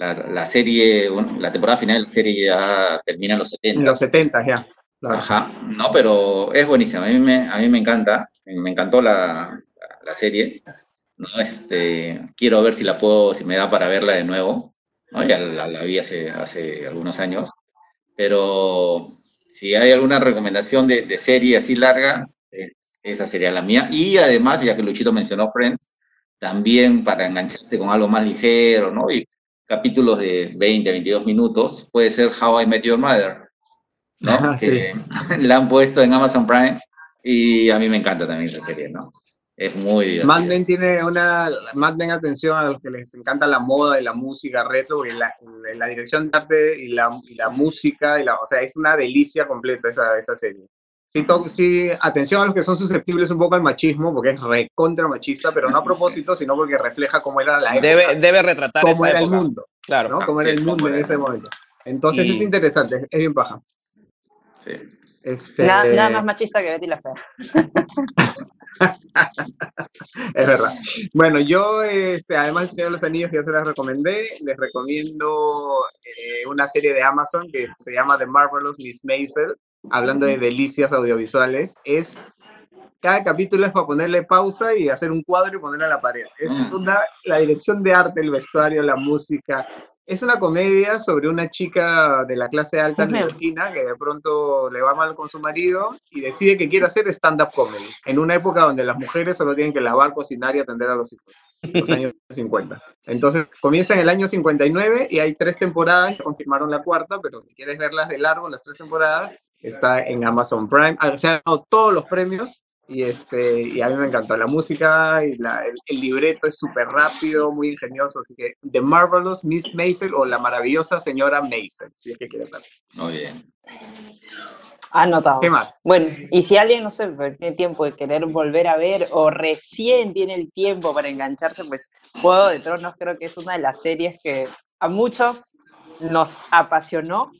la, la, serie, bueno, la temporada final de la serie ya termina en los 70. En los 70 ya. Claro. Ajá, no, pero es buenísima, a mí me, a mí me encanta, me encantó la, la serie, ¿no? Este, quiero ver si la puedo, si me da para verla de nuevo, ¿no? Ya la, la vi hace, hace algunos años, pero si hay alguna recomendación de, de serie así larga, eh, esa sería la mía, y además, ya que Luchito mencionó Friends, también para engancharse con algo más ligero, ¿no? Y capítulos de 20, 22 minutos, puede ser How I Met Your Mother, ¿no? Ah, que sí. la han puesto en Amazon Prime y a mí me encanta también esa serie, ¿no? Es muy divertida. Mad Men tiene una, Mad Men atención a los que les encanta la moda y la música retro y la, la dirección de arte y la, y la música, y la, o sea, es una delicia completa esa, esa serie. Sí, to, sí, atención a los que son susceptibles un poco al machismo, porque es recontra machista, pero no a propósito, sino porque refleja cómo era la época. Debe, debe retratar cómo era época. el mundo. Claro. ¿no? Cómo era el mundo en ese momento. Entonces y... es interesante, es bien paja. Sí. Este... Nada, nada, más machista que Betty la Fea. es verdad. Bueno, yo, este, además del Señor de los Anillos, ya se las recomendé, les recomiendo eh, una serie de Amazon que se llama The Marvelous Miss Maisel, hablando de delicias audiovisuales, es cada capítulo es para ponerle pausa y hacer un cuadro y ponerlo a la pared. Es mm. una, la dirección de arte, el vestuario, la música. Es una comedia sobre una chica de la clase alta neoyorquina que de pronto le va mal con su marido y decide que quiere hacer stand-up comedy en una época donde las mujeres solo tienen que lavar, cocinar y atender a los hijos, los años 50. Entonces comienza en el año 59 y hay tres temporadas, confirmaron la cuarta, pero si quieres verlas de largo, las tres temporadas, está en Amazon Prime. Se han dado todos los premios y, este, y a mí me encantó la música y la, el, el, libreto es súper rápido, muy ingenioso, así que The Marvelous Miss Maisel o La maravillosa señora Maisel, si es que quieres ver. Muy bien. Anotado. ¿Qué más? Bueno, y si alguien, no sé, tiene tiempo de querer volver a ver o recién tiene el tiempo para engancharse, pues Juego de Tronos creo que es una de las series que a muchos nos apasionó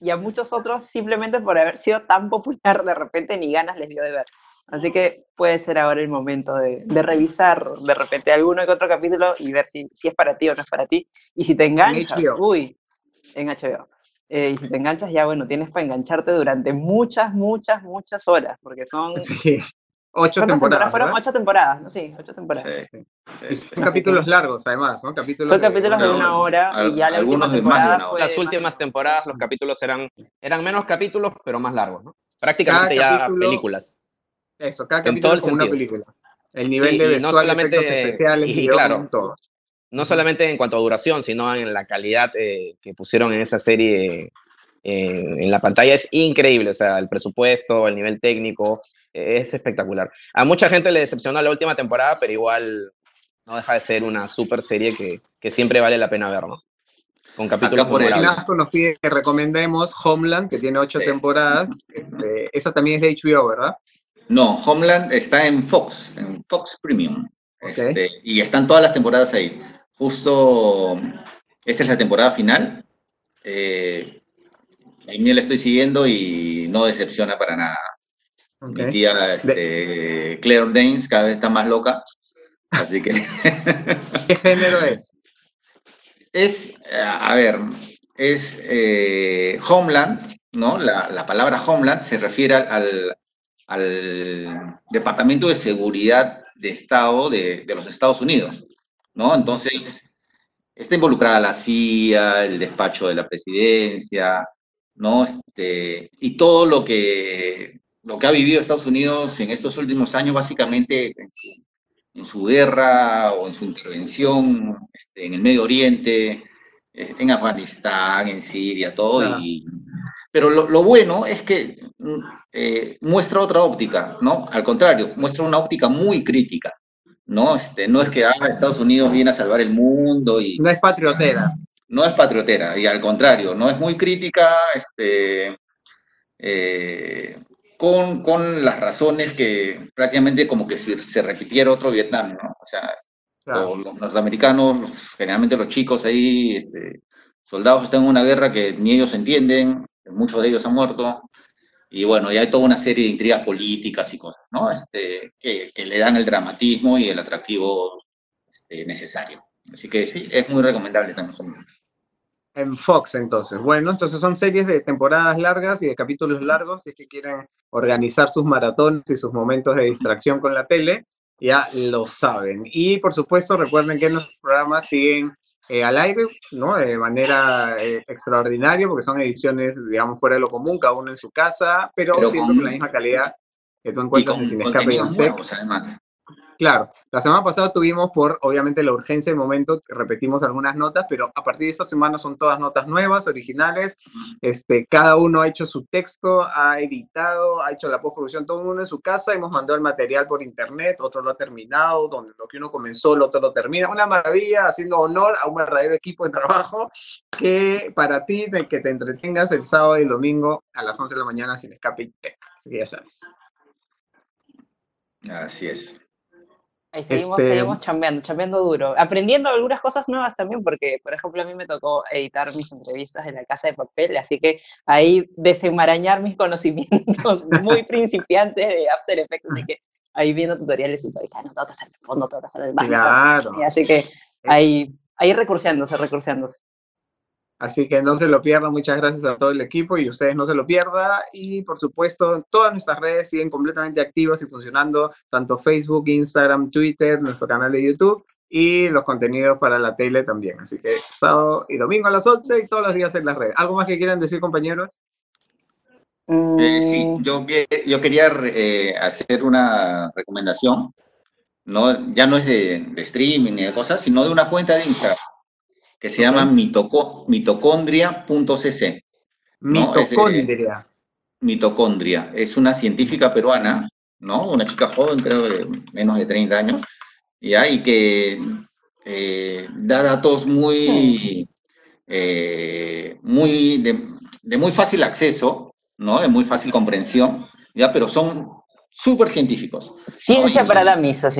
y a muchos otros simplemente por haber sido tan popular de repente ni ganas les dio de ver. Así que puede ser ahora el momento de, de, revisar de repente alguno que otro capítulo y ver si, si, es para ti o no es para ti. Y si te enganchas, en uy, en HBO. Eh, y si te enganchas, ya bueno, tienes para engancharte durante muchas, muchas, muchas horas, porque son... Sí. Ocho temporadas. fueron ocho temporadas, ¿no? Sí, ocho temporadas. Sí, sí, son capítulos que... largos, además, ¿no? Capítulos son de, capítulos de, una hora al, y ya la algunos de más de una hora. Las últimas temporadas los capítulos eran, eran menos capítulos, pero más largos, ¿no? Prácticamente cada ya capítulo, películas. Eso, cada capítulo es como una película. El nivel sí, de vestuario, no solamente, especiales, y, guion, claro, todo. No solamente en cuanto a duración, sino en la calidad eh, que pusieron en esa serie eh, en la pantalla es increíble, o sea, el presupuesto, el nivel técnico, es espectacular. A mucha gente le decepcionó la última temporada, pero igual no deja de ser una super serie que, que siempre vale la pena ver, ¿no? Con capítulos por el nos pide que recomendemos Homeland, que tiene ocho temporadas. Este, esa también es de HBO, ¿verdad? No, Homeland está en Fox, en Fox Premium. Este, y están todas las temporadas ahí. Justo, esta es la temporada final. Eh, a mí la estoy siguiendo y no decepciona para nada. Mi tía este, Claire Danes cada vez está más loca. Así que. ¿Qué género es? Es, a ver, es eh, Homeland, ¿no? La, palabra Homeland se refiere al, Departamento de Seguridad de Estado de, los Estados Unidos, ¿no? Entonces, está involucrada la CIA, el despacho de la presidencia, ¿no? Este, y todo lo que, lo que ha vivido Estados Unidos en estos últimos años, básicamente en su, guerra o en su intervención este, en el Medio Oriente, eh, en Afganistán, en Siria, todo. Y, pero lo, bueno es que mm, eh, muestra otra óptica, ¿no? Al contrario, muestra una óptica muy crítica, ¿no? Este, no es que ah, Estados Unidos viene a salvar el mundo y... No es patriotera no es patriotera, y al contrario, no es muy crítica este, eh, con, con, las razones que prácticamente como que si se repitiera otro Vietnam, ¿no? O sea, los norteamericanos, generalmente los chicos ahí, este, soldados están en una guerra que ni ellos entienden, muchos de ellos han muerto, y bueno, y hay toda una serie de intrigas políticas y cosas, ¿no? Este, que, que le dan el dramatismo y el atractivo este, necesario. Así que sí, es muy recomendable también. En Fox, entonces. Bueno, entonces son series de temporadas largas y de capítulos largos, si es que quieren organizar sus maratones y sus momentos de distracción con la tele, ya lo saben. Y por supuesto, recuerden que nuestros programas siguen eh, al aire, ¿no? De manera eh, extraordinaria, porque son ediciones, digamos, fuera de lo común, cada uno en su casa, pero, siempre con la misma calidad que tú encuentras en Sin Escape y además. Claro, la semana pasada tuvimos por, obviamente, la urgencia del momento, repetimos algunas notas, pero a partir de esta semana son todas notas nuevas, originales. Este, cada uno ha hecho su texto, ha editado, ha hecho la postproducción, todo mundo en su casa. Hemos mandado el material por internet, otro lo ha terminado, donde lo que uno comenzó, el otro lo termina. Una maravilla, haciendo honor a un verdadero equipo de trabajo que para ti, de que te entretengas el sábado y el domingo a las 11 de la mañana sin escape y Así que ya sabes. Así es. Ahí seguimos, este... seguimos chambeando, chambeando duro. Aprendiendo algunas cosas nuevas también, porque, por ejemplo, a mí me tocó editar mis entrevistas en la casa de papel, así que ahí desenmarañar mis conocimientos muy principiantes de After Effects, así que ahí viendo tutoriales y todo, y, no tengo que hacer el fondo, tengo que hacer el bajo. Claro. Así que ahí, ahí recurseándose, recurseándose. Así que no se lo pierdan. Muchas gracias a todo el equipo y ustedes no se lo pierdan. Y por supuesto, todas nuestras redes siguen completamente activas y funcionando, tanto Facebook, Instagram, Twitter, nuestro canal de YouTube y los contenidos para la tele también. Así que sábado y domingo a las 11 y todos los días en las redes. ¿Algo más que quieran decir, compañeros? Eh, sí, yo, yo quería eh, hacer una recomendación. No, ya no es de, de streaming ni de cosas, sino de una cuenta de Instagram que se llama mitocondria.cc. Mitocondria. mitocondria. Es una científica peruana, ¿no? Una chica joven, creo de menos de 30 años, ¿ya? y que eh, da datos muy, eh, muy de, muy fácil acceso, ¿no? De muy fácil comprensión, ¿ya? Pero son súper científicos. Ciencia para la misa,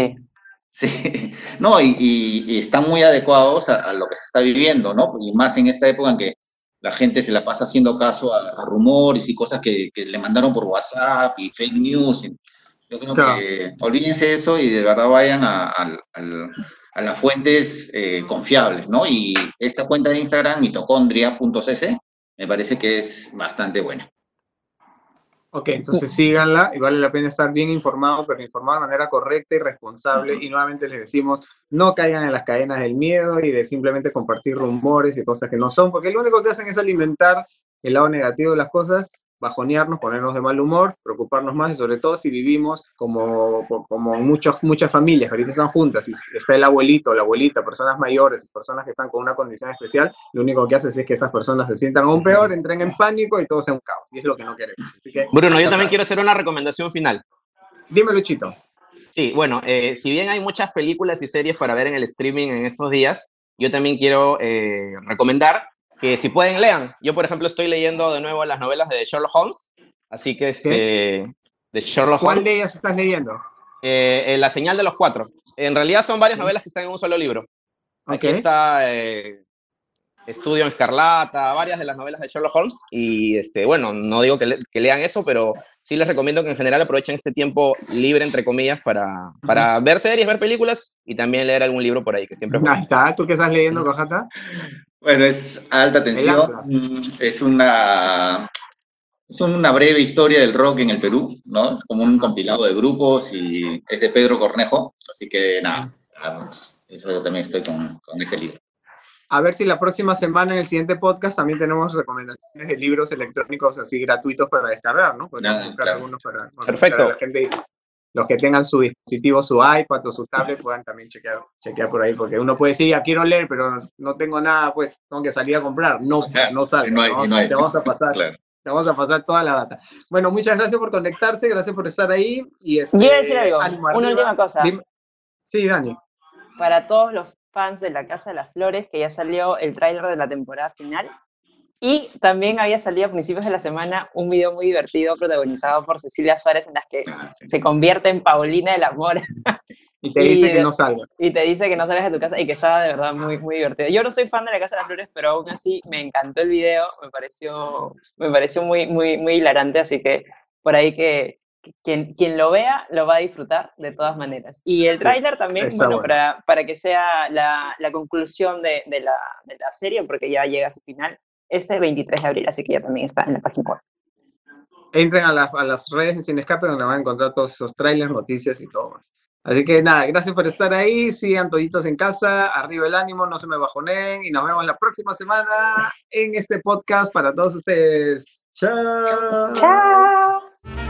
sí. No, y, están muy adecuados a, lo que se está viviendo, ¿no? Y más en esta época en que la gente se la pasa haciendo caso a, rumores y cosas que, le mandaron por WhatsApp y fake news. yo creo que olvídense eso y de verdad vayan a, las fuentes eh, confiables, ¿no? Y esta cuenta de Instagram, mitocondria.cc, me parece que es bastante buena. Ok, entonces síganla y vale la pena estar bien informado, pero informado de manera correcta y responsable. Y nuevamente les decimos, no caigan en las cadenas del miedo y de simplemente compartir rumores y cosas que no son, porque lo único que hacen es alimentar el lado negativo de las cosas bajonearnos, ponernos de mal humor, preocuparnos más y sobre todo si vivimos como, como muchos, muchas familias que ahorita están juntas y está el abuelito, la abuelita, personas mayores, personas que están con una condición especial, lo único que hace es que esas personas se sientan aún peor, entren en pánico y todo sea un caos. Y es lo que no queremos. Bruno, yo también quiero hacer una recomendación final. Dime, Luchito. Sí, bueno, eh, si bien hay muchas películas y series para ver en el streaming en estos días, yo también quiero eh, recomendar que si pueden lean. Yo, por ejemplo, estoy leyendo de nuevo las novelas de Sherlock Holmes, así que este, de Sherlock ¿Cuál de ellas estás leyendo? Eh, la señal de los cuatro. En realidad son varias novelas que están en un solo libro. Aquí está Estudio en Escarlata, varias de las novelas de Sherlock Holmes. Y este, bueno, no digo que, lean eso, pero sí les recomiendo que en general aprovechen este tiempo libre, entre comillas, para, para ver series, ver películas y también leer algún libro por ahí, que siempre... Ahí está, ¿tú qué estás leyendo, Cojata? Bueno, es alta tensión. Mm, es una, es una breve historia del rock en el Perú, ¿no? Es como un compilado de grupos y es de Pedro Cornejo. Así que nada, eso yo también estoy con, con ese libro a ver si la próxima semana en el siguiente podcast también tenemos recomendaciones de libros electrónicos así gratuitos para descargar, ¿no? algunos para, Perfecto. la gente, los que tengan su dispositivo, su iPad o su tablet, puedan también chequear, chequear por ahí, porque uno puede decir, ya quiero leer, pero no tengo nada, pues tengo que salir a comprar. No, no sale. No Te vamos a pasar. Te vamos a pasar toda la data. Bueno, muchas gracias por conectarse, gracias por estar ahí. Y este, Quiero decir algo, una última cosa. Sí, Dani. Para todos los fans de La Casa de las Flores, que ya salió el tráiler de la temporada final. Y también había salido a principios de la semana un video muy divertido protagonizado por Cecilia Suárez en las que ah, se convierte en Paulina del Amor. Y te dice que no salgas. Y te dice que no salgas de tu casa y que estaba de verdad muy, muy divertido. Yo no soy fan de La Casa de las Flores, pero aún así me encantó el video, me pareció, me pareció muy, muy, muy hilarante, así que por ahí que, quien, quien lo vea lo va a disfrutar de todas maneras. Y el tráiler también, bueno, Para, para, que sea la, la conclusión de, de, la, de, la, serie, porque ya llega a su final, este 23 de abril, así que ya también está en la página web. Entren a, a las redes de Sin Escape, donde van a encontrar todos esos trailers, noticias y todo más. Así que nada, gracias por estar ahí, sigan toditos en casa, arriba el ánimo, no se me bajonen y nos vemos la próxima semana en este podcast para todos ustedes. Chao. Chao.